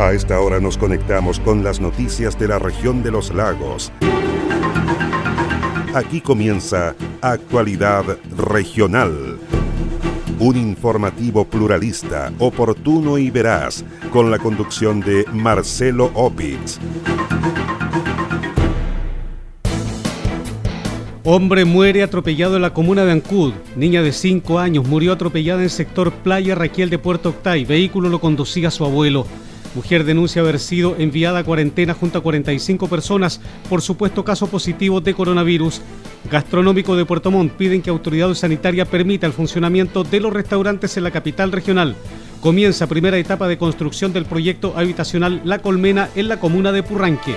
A esta hora nos conectamos con las noticias de la región de los lagos. Aquí comienza Actualidad Regional. Un informativo pluralista, oportuno y veraz, con la conducción de Marcelo Opitz. Hombre muere atropellado en la comuna de Ancud. Niña de 5 años murió atropellada en el sector Playa Raquel de Puerto Octay. Vehículo lo conducía su abuelo. Mujer denuncia haber sido enviada a cuarentena junto a 45 personas por supuesto caso positivo de coronavirus. Gastronómico de Puerto Montt piden que autoridad sanitaria permita el funcionamiento de los restaurantes en la capital regional. Comienza primera etapa de construcción del proyecto habitacional La Colmena en la comuna de Purranque.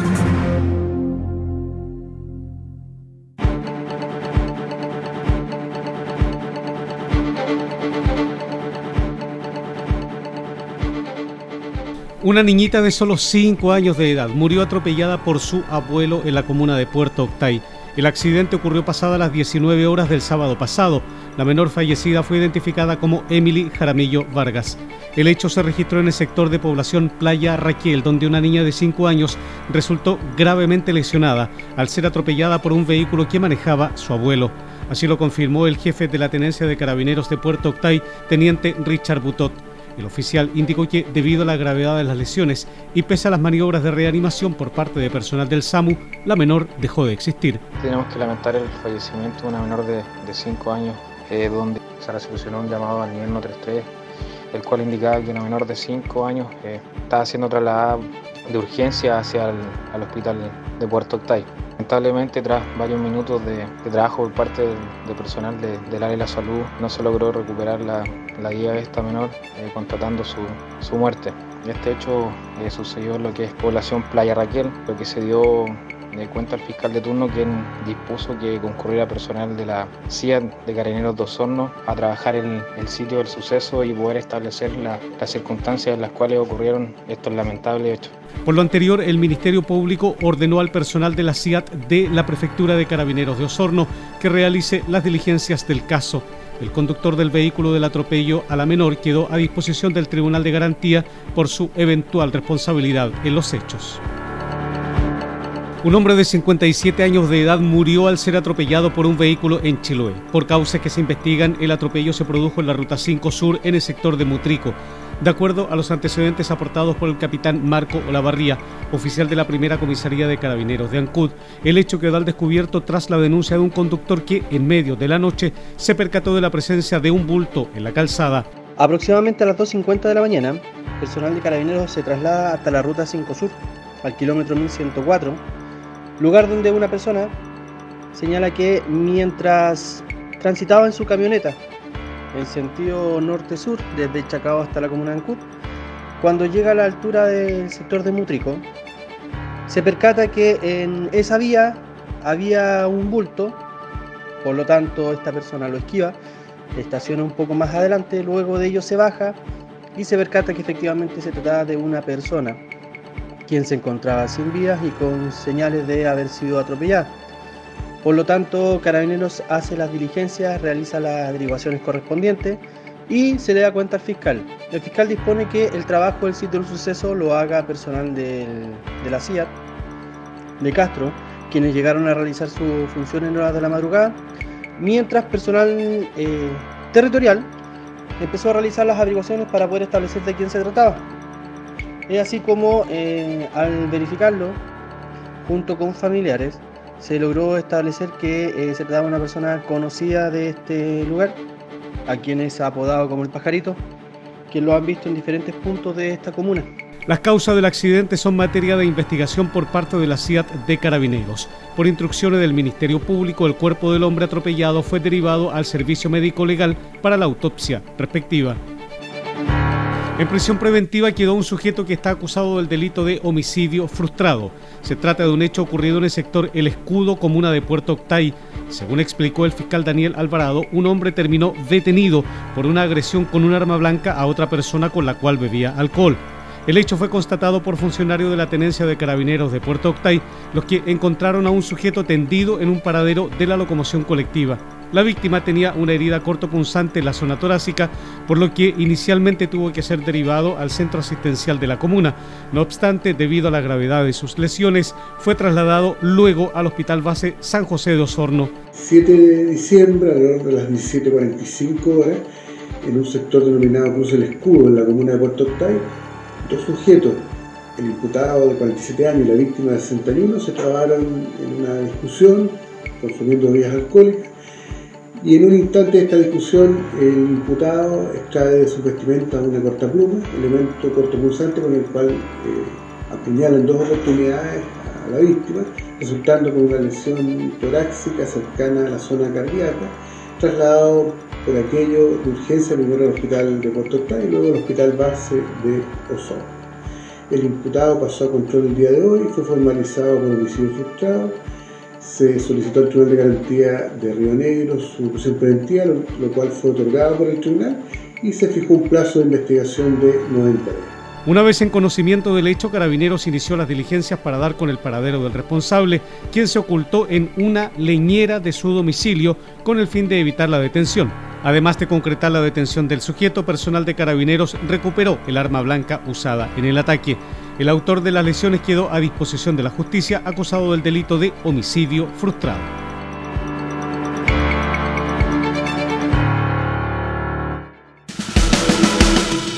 Una niñita de solo 5 años de edad murió atropellada por su abuelo en la comuna de Puerto Octay. El accidente ocurrió pasada las 19 horas del sábado pasado. La menor fallecida fue identificada como Emily Jaramillo Vargas. El hecho se registró en el sector de población Playa Raquel, donde una niña de 5 años resultó gravemente lesionada al ser atropellada por un vehículo que manejaba su abuelo. Así lo confirmó el jefe de la Tenencia de Carabineros de Puerto Octay, teniente Richard Butot. El oficial indicó que debido a la gravedad de las lesiones y pese a las maniobras de reanimación por parte de personal del SAMU, la menor dejó de existir. Tenemos que lamentar el fallecimiento de una menor de 5 años, eh, donde se resolucionó un llamado al nivel 133, el cual indicaba que una menor de 5 años eh, estaba siendo trasladada de urgencia hacia el hospital de Puerto Octay. Lamentablemente, tras varios minutos de, trabajo por parte del, personal del área de la salud, no se logró recuperar la, guía de esta menor, eh, constatando su, su, muerte. Este hecho eh, sucedió en lo que es población Playa Raquel, lo que se dio de cuenta al fiscal de turno quien dispuso que concurriera personal de la CIA de Carabineros de Osorno a trabajar en el sitio del suceso y poder establecer las circunstancias en las cuales ocurrieron estos lamentables hechos. Por lo anterior, el Ministerio Público ordenó al personal de la CIAT de la Prefectura de Carabineros de Osorno que realice las diligencias del caso. El conductor del vehículo del atropello a la menor quedó a disposición del Tribunal de Garantía por su eventual responsabilidad en los hechos. Un hombre de 57 años de edad murió al ser atropellado por un vehículo en Chiloé. Por causas que se investigan, el atropello se produjo en la Ruta 5 Sur en el sector de Mutrico. De acuerdo a los antecedentes aportados por el capitán Marco Olavarría, oficial de la primera comisaría de carabineros de Ancud, el hecho quedó al descubierto tras la denuncia de un conductor que, en medio de la noche, se percató de la presencia de un bulto en la calzada. Aproximadamente a las 2.50 de la mañana, personal de carabineros se traslada hasta la Ruta 5 Sur, al kilómetro 1104 Lugar donde una persona señala que mientras transitaba en su camioneta en sentido norte-sur, desde Chacao hasta la comuna de Ancud, cuando llega a la altura del sector de Mutrico, se percata que en esa vía había un bulto, por lo tanto esta persona lo esquiva, estaciona un poco más adelante, luego de ello se baja y se percata que efectivamente se trataba de una persona quien se encontraba sin vías y con señales de haber sido atropellada. Por lo tanto, Carabineros hace las diligencias, realiza las derivaciones correspondientes y se le da cuenta al fiscal. El fiscal dispone que el trabajo del sitio del suceso lo haga personal de la CIA, de Castro, quienes llegaron a realizar su función en horas de la madrugada, mientras personal eh, territorial empezó a realizar las averiguaciones para poder establecer de quién se trataba. Es así como al verificarlo, junto con familiares, se logró establecer que eh, se trataba de una persona conocida de este lugar, a quien es apodado como el pajarito, que lo han visto en diferentes puntos de esta comuna. Las causas del accidente son materia de investigación por parte de la CIAT de Carabineros. Por instrucciones del Ministerio Público, el cuerpo del hombre atropellado fue derivado al servicio médico legal para la autopsia respectiva. En prisión preventiva quedó un sujeto que está acusado del delito de homicidio frustrado. Se trata de un hecho ocurrido en el sector El Escudo, comuna de Puerto Octay. Según explicó el fiscal Daniel Alvarado, un hombre terminó detenido por una agresión con un arma blanca a otra persona con la cual bebía alcohol. El hecho fue constatado por funcionarios de la Tenencia de Carabineros de Puerto Octay, los que encontraron a un sujeto tendido en un paradero de la locomoción colectiva. La víctima tenía una herida cortopunzante en la zona torácica, por lo que inicialmente tuvo que ser derivado al centro asistencial de la comuna. No obstante, debido a la gravedad de sus lesiones, fue trasladado luego al Hospital Base San José de Osorno. 7 de diciembre, alrededor de las 17.45 horas, en un sector denominado Cruz del Escudo, en la comuna de Puerto Octay, dos sujetos, el imputado de 47 años y la víctima de 61, se trabaron en una discusión consumiendo bebidas alcohólicas y en un instante de esta discusión el imputado extrae de su vestimenta una cortapluma, elemento cortopunzante con el cual eh, apuñala en dos oportunidades a la víctima, resultando con una lesión torácica cercana a la zona cardíaca, trasladado por aquello de urgencia primero al hospital de Puerto Octay y luego al hospital base de Osorno. El imputado pasó a control el día de hoy, fue formalizado por homicidio frustrado, se solicitó al Tribunal de Garantía de Río Negro su prisión preventiva, lo, cual fue otorgado por el tribunal y se fijó un plazo de investigación de 90 días. Una vez en conocimiento del hecho, Carabineros inició las diligencias para dar con el paradero del responsable, quien se ocultó en una leñera de su domicilio con el fin de evitar la detención. Además de concretar la detención del sujeto, personal de Carabineros recuperó el arma blanca usada en el ataque. El autor de las lesiones quedó a disposición de la justicia acusado del delito de homicidio frustrado.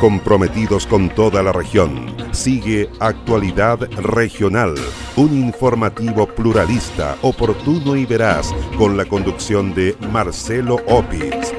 Comprometidos con toda la región. Sigue Actualidad Regional, un informativo pluralista, oportuno y veraz, con la conducción de Marcelo Opitz.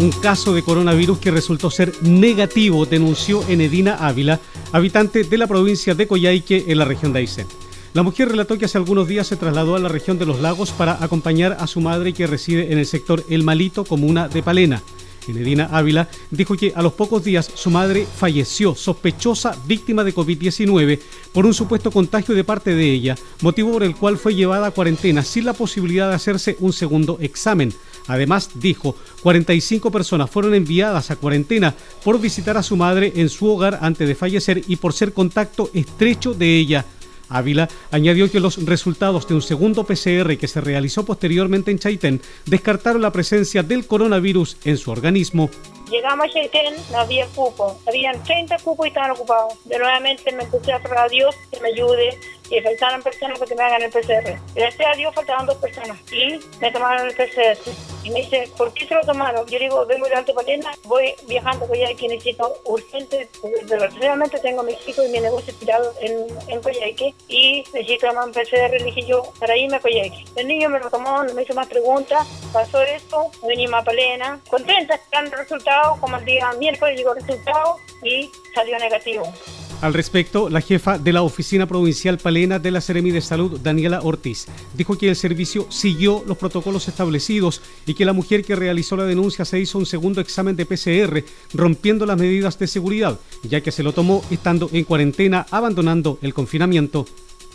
Un caso de coronavirus que resultó ser negativo denunció Enedina Ávila, habitante de la provincia de Coyhaique en la región de Aysén. La mujer relató que hace algunos días se trasladó a la región de los lagos para acompañar a su madre que reside en el sector El Malito, comuna de Palena. Enedina Ávila dijo que a los pocos días su madre falleció, sospechosa víctima de COVID-19 por un supuesto contagio de parte de ella, motivo por el cual fue llevada a cuarentena sin la posibilidad de hacerse un segundo examen. Además, dijo, 45 personas fueron enviadas a cuarentena por visitar a su madre en su hogar antes de fallecer y por ser contacto estrecho de ella. Ávila añadió que los resultados de un segundo PCR que se realizó posteriormente en Chaitén descartaron la presencia del coronavirus en su organismo. Llegamos a Chaitén, no había cupo. Habían 30 cupos y estaban ocupados. De nuevamente me puse a Dios que me ayude y faltaban personas para que me hagan el PCR. Gracias a Dios faltaban dos personas y me tomaron el PCR. Y me dice, ¿por qué se lo tomaron? Yo digo, vengo de Alto Palena, voy viajando Coyhaique, necesito urgente, desgraciadamente tengo mi hijo y mi negocio tirado en, en Coyhaique y necesito tomar un PCR, le dije yo, para irme a Coyhaique. El niño me lo tomó, no me hizo más preguntas, pasó esto, venimos a Palena, contenta, esperando el resultado, como el día miércoles llegó el resultado y salió negativo. Al respecto, la jefa de la Oficina Provincial Palena de la Seremi de Salud, Daniela Ortiz, dijo que el servicio siguió los protocolos establecidos y que la mujer que realizó la denuncia se hizo un segundo examen de PCR, rompiendo las medidas de seguridad, ya que se lo tomó estando en cuarentena, abandonando el confinamiento.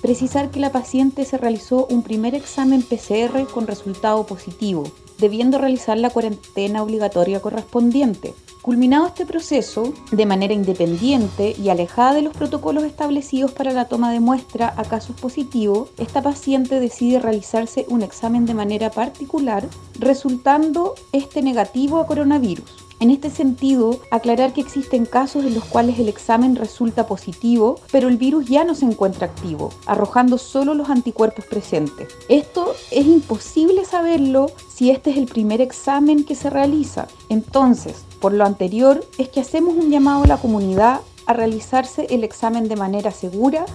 Precisar que la paciente se realizó un primer examen PCR con resultado positivo, debiendo realizar la cuarentena obligatoria correspondiente. Culminado este proceso, de manera independiente y alejada de los protocolos establecidos para la toma de muestra a casos positivos, esta paciente decide realizarse un examen de manera particular, resultando este negativo a coronavirus. En este sentido, aclarar que existen casos en los cuales el examen resulta positivo, pero el virus ya no se encuentra activo, arrojando solo los anticuerpos presentes. Esto es imposible saberlo si este es el primer examen que se realiza. Entonces, por lo anterior, es que hacemos un llamado a la comunidad a realizarse el examen de manera segura.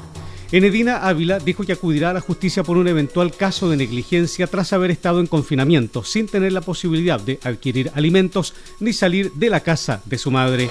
Enedina Ávila dijo que acudirá a la justicia por un eventual caso de negligencia tras haber estado en confinamiento, sin tener la posibilidad de adquirir alimentos ni salir de la casa de su madre.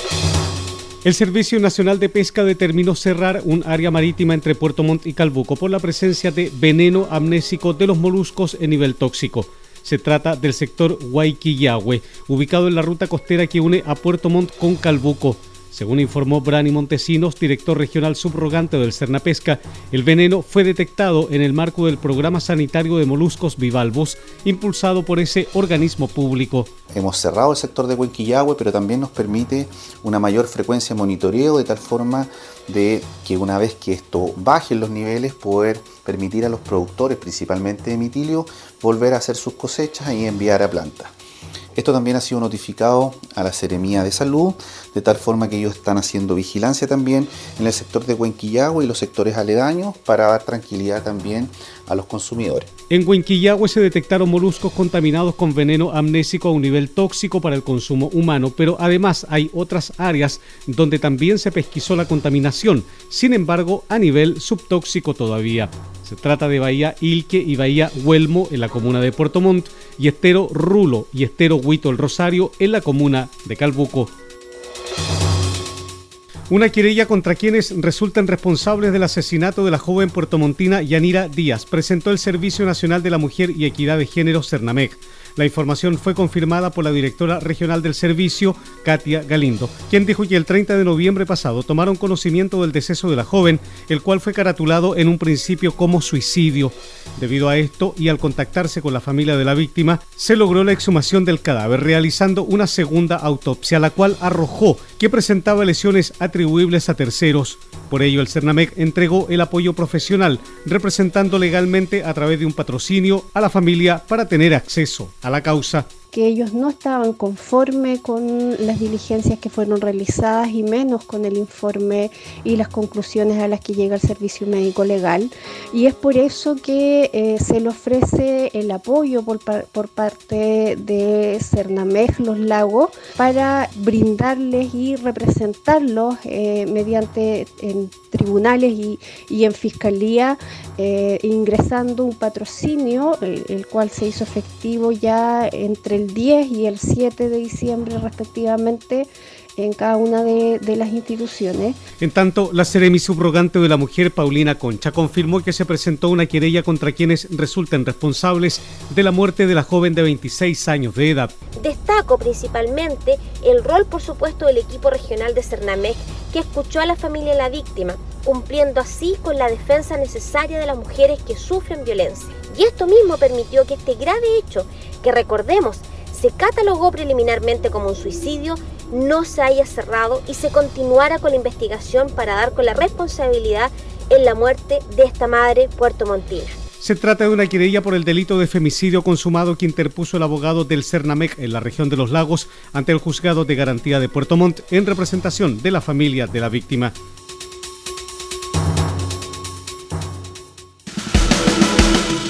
El Servicio Nacional de Pesca determinó cerrar un área marítima entre Puerto Montt y Calbuco por la presencia de veneno amnésico de los moluscos en nivel tóxico. Se trata del sector Guayquillahue, ubicado en la ruta costera que une a Puerto Montt con Calbuco. Según informó Brani Montesinos, director regional subrogante del Cernapesca, el veneno fue detectado en el marco del programa sanitario de moluscos bivalvos, impulsado por ese organismo público. Hemos cerrado el sector de Huenquillahue, pero también nos permite una mayor frecuencia de monitoreo de tal forma de que una vez que esto baje los niveles, poder permitir a los productores, principalmente de mitilio, volver a hacer sus cosechas y enviar a planta. Esto también ha sido notificado a la Seremía de Salud, de tal forma que ellos están haciendo vigilancia también en el sector de Huenquillagua y los sectores aledaños para dar tranquilidad también a los consumidores. En Huenquillagua se detectaron moluscos contaminados con veneno amnésico a un nivel tóxico para el consumo humano, pero además hay otras áreas donde también se pesquisó la contaminación, sin embargo a nivel subtóxico todavía. Se trata de Bahía Ilque y Bahía Huelmo en la comuna de Puerto Montt y Estero Rulo y Estero Huito el Rosario en la comuna de Calbuco. Una querella contra quienes resultan responsables del asesinato de la joven puertomontina Yanira Díaz presentó el Servicio Nacional de la Mujer y Equidad de Género Cernamec. La información fue confirmada por la directora regional del servicio, Katia Galindo, quien dijo que el 30 de noviembre pasado tomaron conocimiento del deceso de la joven, el cual fue caratulado en un principio como suicidio. Debido a esto y al contactarse con la familia de la víctima, se logró la exhumación del cadáver realizando una segunda autopsia, la cual arrojó que presentaba lesiones atribuibles a terceros. Por ello, el Cernamec entregó el apoyo profesional, representando legalmente a través de un patrocinio a la familia para tener acceso a la causa que ellos no estaban conformes con las diligencias que fueron realizadas y menos con el informe y las conclusiones a las que llega el servicio médico legal. Y es por eso que eh, se le ofrece el apoyo por, parte de Cernamej Los Lagos para brindarles y representarlos eh, mediante en tribunales y, en fiscalía eh, ingresando un patrocinio, el cual se hizo efectivo ya entre el 10 y el 7 de diciembre respectivamente en cada una de, las instituciones. En tanto, la Seremi subrogante de la mujer, Paulina Concha, confirmó que se presentó una querella contra quienes resulten responsables de la muerte de la joven de 26 años de edad. Destaco principalmente el rol, por supuesto, del equipo regional de Cernamec, que escuchó a la familia de la víctima, cumpliendo así con la defensa necesaria de las mujeres que sufren violencia. Y esto mismo permitió que este grave hecho, que recordemos, se catalogó preliminarmente como un suicidio, no se haya cerrado y se continuara con la investigación para dar con la responsabilidad en la muerte de esta madre puertomontina. Se trata de una querella por el delito de femicidio consumado que interpuso el abogado del Cernamec en la región de los lagos ante el juzgado de garantía de Puerto Montt en representación de la familia de la víctima.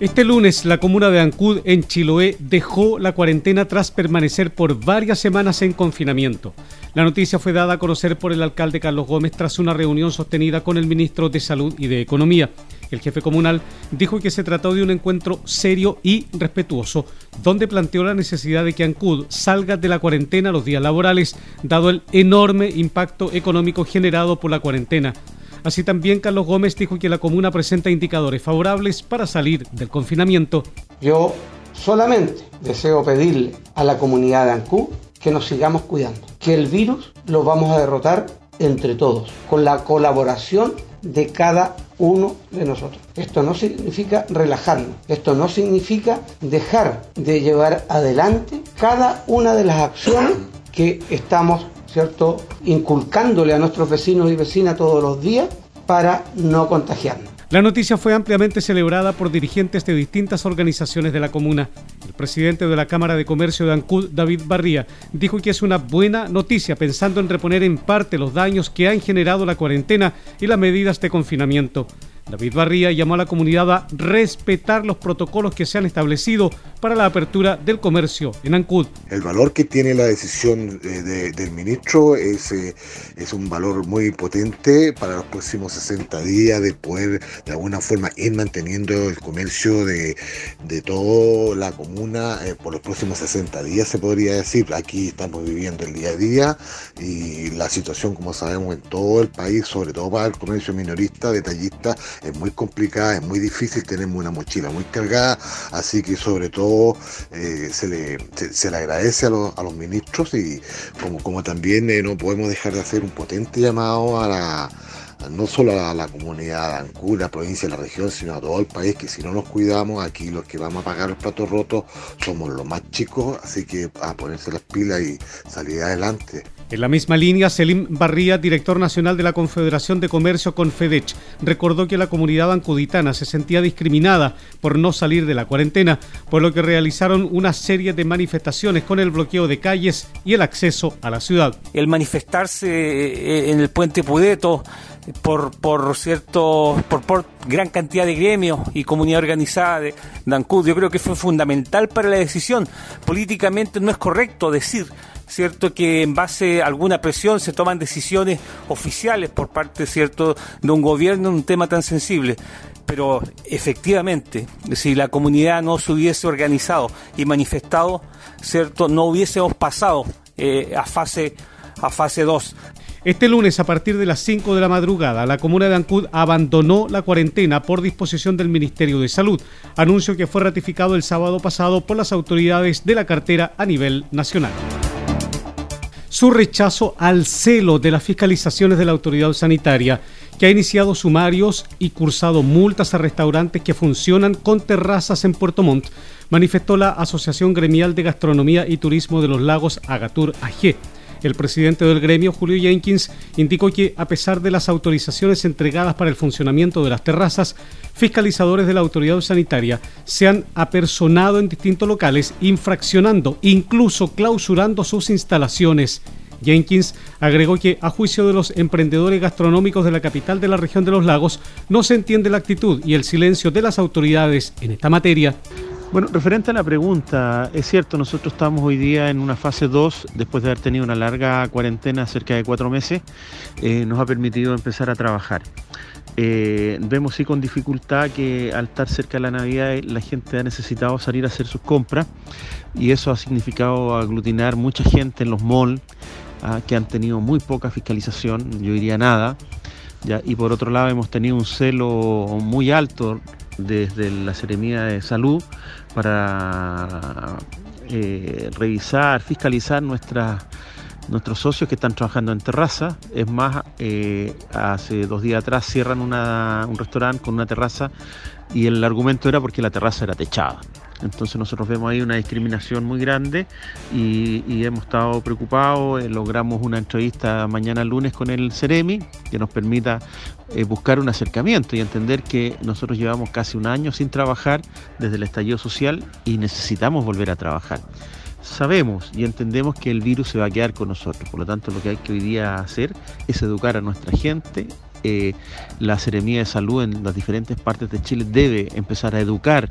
Este lunes, la comuna de Ancud, en Chiloé, dejó la cuarentena tras permanecer por varias semanas en confinamiento. La noticia fue dada a conocer por el alcalde Carlos Gómez tras una reunión sostenida con el ministro de Salud y de Economía. El jefe comunal dijo que se trató de un encuentro serio y respetuoso, donde planteó la necesidad de que Ancud salga de la cuarentena los días laborales, dado el enorme impacto económico generado por la cuarentena. Así también Carlos Gómez dijo que la comuna presenta indicadores favorables para salir del confinamiento. Yo solamente deseo pedirle a la comunidad de Ancud que nos sigamos cuidando, que el virus lo vamos a derrotar entre todos, con la colaboración de cada uno de nosotros. Esto no significa relajarnos, esto no significa dejar de llevar adelante cada una de las acciones que estamos, ¿cierto?, inculcándole a nuestros vecinos y vecinas todos los días para no contagiarnos. La noticia fue ampliamente celebrada por dirigentes de distintas organizaciones de la comuna. El presidente de la Cámara de Comercio de Ancud, David Barría, dijo que es una buena noticia pensando en reponer en parte los daños que han generado la cuarentena y las medidas de confinamiento. David Barría llamó a la comunidad a respetar los protocolos que se han establecido para la apertura del comercio en Ancud. El valor que tiene la decisión eh, del ministro es, eh, es un valor muy potente para los próximos 60 días de poder de alguna forma ir manteniendo el comercio de, de toda la comuna eh, por los próximos 60 días, se podría decir. Aquí estamos viviendo el día a día y la situación, como sabemos, en todo el país, sobre todo para el comercio minorista, detallista, es muy complicada, es muy difícil, tenemos una mochila muy cargada, así que sobre todo eh, se, le, se, le agradece a los, a los ministros y como, como también eh, no podemos dejar de hacer un potente llamado a la no solo a la, comunidad de Ancud, la provincia, la región, sino a todo el país, que si no nos cuidamos, aquí los que vamos a pagar los platos rotos somos los más chicos, así que a ponerse las pilas y salir adelante. En la misma línea, Selim Barría, director nacional de la Confederación de Comercio Confedech, recordó que la comunidad ancuditana se sentía discriminada por no salir de la cuarentena, por lo que realizaron una serie de manifestaciones con el bloqueo de calles y el acceso a la ciudad. El manifestarse eh, en el puente Pudeto por, por cierto, por, gran cantidad de gremios y comunidad organizada de, de yo creo que fue fundamental para la decisión. Políticamente no es correcto decir cierto que en base a alguna presión se toman decisiones oficiales por parte cierto de un gobierno en un tema tan sensible. Pero efectivamente si la comunidad no se hubiese organizado y manifestado cierto no hubiésemos pasado eh, a fase a fase 2 este lunes, a partir de las 5 de la madrugada, la comuna de Ancud abandonó la cuarentena por disposición del Ministerio de Salud, anuncio que fue ratificado el sábado pasado por las autoridades de la cartera a nivel nacional. Su rechazo al celo de las fiscalizaciones de la autoridad sanitaria, que ha iniciado sumarios y cursado multas a restaurantes que funcionan con terrazas en Puerto Montt, manifestó la Asociación Gremial de Gastronomía y Turismo de los Lagos Agatur AG. El presidente del gremio, Julio Jenkins, indicó que, a pesar de las autorizaciones entregadas para el funcionamiento de las terrazas, fiscalizadores de la autoridad sanitaria se han apersonado en distintos locales, infraccionando, incluso clausurando sus instalaciones. Jenkins agregó que, a juicio de los emprendedores gastronómicos de la capital de la región de los lagos, no se entiende la actitud y el silencio de las autoridades en esta materia. Bueno, referente a la pregunta, es cierto, nosotros estamos hoy día en una fase 2, después de haber tenido una larga cuarentena, cerca de cuatro meses, eh, nos ha permitido empezar a trabajar. Eh, vemos sí con dificultad que al estar cerca de la Navidad la gente ha necesitado salir a hacer sus compras y eso ha significado aglutinar mucha gente en los malls ah, que han tenido muy poca fiscalización, yo diría nada. Y por otro lado hemos tenido un celo muy alto desde la Seremía de Salud para eh, revisar, fiscalizar nuestras nuestros socios que están trabajando en terraza. Es más, eh, hace dos días atrás cierran un restaurante con una terraza y el argumento era porque la terraza era techada. Entonces nosotros vemos ahí una discriminación muy grande y, hemos estado preocupados. Eh, logramos una entrevista mañana lunes con el Ceremi que nos permita eh, buscar un acercamiento y entender que nosotros llevamos casi un año sin trabajar desde el estallido social y necesitamos volver a trabajar. Sabemos y entendemos que el virus se va a quedar con nosotros, por lo tanto lo que hay que hoy día hacer es educar a nuestra gente, eh, la Seremía de Salud en las diferentes partes de Chile debe empezar a educar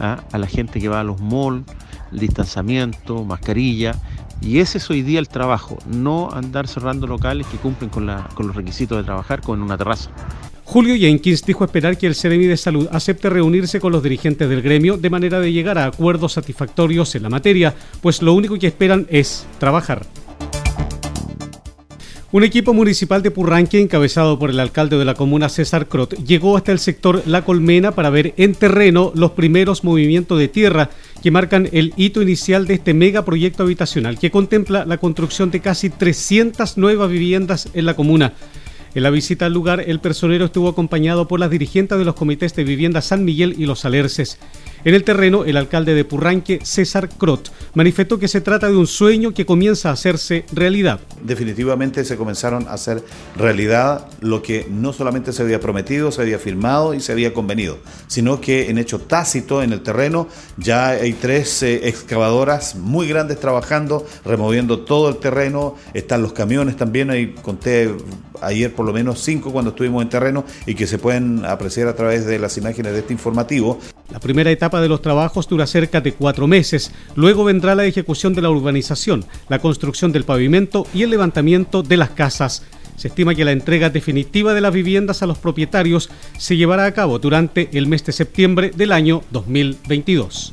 ¿ah? a la gente que va a los malls, el distanciamiento, mascarilla. Y ese es hoy día el trabajo, no andar cerrando locales que cumplen con, con los requisitos de trabajar como en una terraza. Julio Jenkins dijo esperar que el Ceremi de Salud acepte reunirse con los dirigentes del gremio de manera de llegar a acuerdos satisfactorios en la materia, pues lo único que esperan es trabajar. Un equipo municipal de Purranque, encabezado por el alcalde de la comuna César Crot, llegó hasta el sector La Colmena para ver en terreno los primeros movimientos de tierra que marcan el hito inicial de este megaproyecto habitacional que contempla la construcción de casi 300 nuevas viviendas en la comuna. En la visita al lugar, el personero estuvo acompañado por las dirigentes de los comités de vivienda San Miguel y Los Alerces. En el terreno, el alcalde de Purranque, César Crot, manifestó que se trata de un sueño que comienza a hacerse realidad. Definitivamente se comenzaron a hacer realidad lo que no solamente se había prometido, se había firmado y se había convenido, sino que en hecho tácito en el terreno ya hay tres eh, excavadoras muy grandes trabajando, removiendo todo el terreno, están los camiones también, ahí conté ayer por lo menos cinco cuando estuvimos en terreno y que se pueden apreciar a través de las imágenes de este informativo. La primera etapa de los trabajos dura cerca de cuatro meses. Luego vendrá la ejecución de la urbanización, la construcción del pavimento y el levantamiento de las casas. Se estima que la entrega definitiva de las viviendas a los propietarios se llevará a cabo durante el mes de septiembre del año 2022.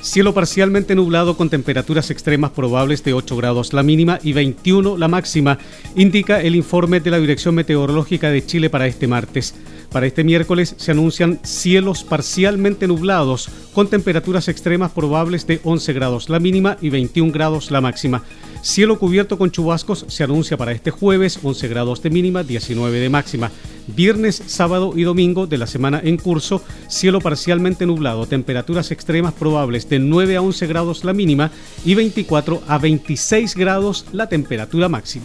Cielo parcialmente nublado con temperaturas extremas probables de 8 grados la mínima y 21 la máxima, indica el informe de la Dirección Meteorológica de Chile para este martes. Para este miércoles se anuncian cielos parcialmente nublados con temperaturas extremas probables de 11 grados la mínima y 21 grados la máxima. Cielo cubierto con chubascos se anuncia para este jueves 11 grados de mínima, 19 de máxima. Viernes, sábado y domingo de la semana en curso, cielo parcialmente nublado, temperaturas extremas probables de 9 a 11 grados la mínima y 24 a 26 grados la temperatura máxima.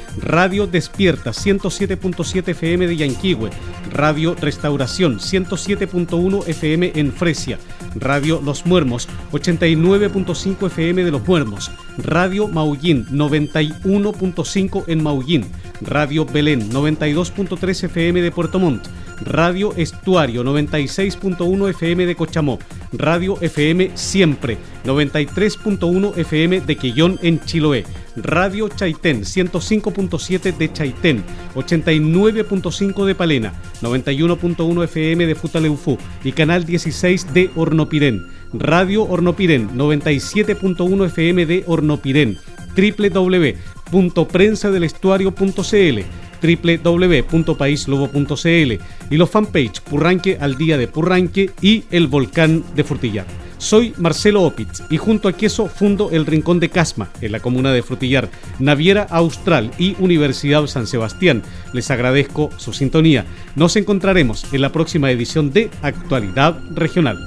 Radio Despierta 107.7 FM de Yanquihue, Radio Restauración 107.1 FM en Fresia, Radio Los Muermos 89.5 FM de Los Muermos, Radio Maullín 91.5 en Maullín, Radio Belén 92.3 FM de Puerto Montt, Radio Estuario 96.1 FM de Cochamó, Radio FM Siempre 93.1 FM de Quillón en Chiloé, Radio Chaitén 105.7 de Chaitén, 89.5 de Palena, 91.1 FM de Futaleufú y Canal 16 de Hornopirén, Radio Hornopirén 97.1 FM de Hornopirén, www.prensadelestuario.cl www.paislobo.cl y los fanpage Purranque al día de Purranque y el volcán de Frutillar. Soy Marcelo Opitz y junto a Queso fundo el Rincón de Casma en la comuna de Frutillar, Naviera Austral y Universidad San Sebastián. Les agradezco su sintonía. Nos encontraremos en la próxima edición de Actualidad Regional.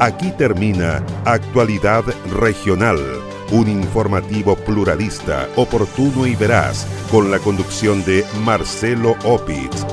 Aquí termina Actualidad Regional, un informativo pluralista, oportuno y veraz, con la conducción de Marcelo Opitz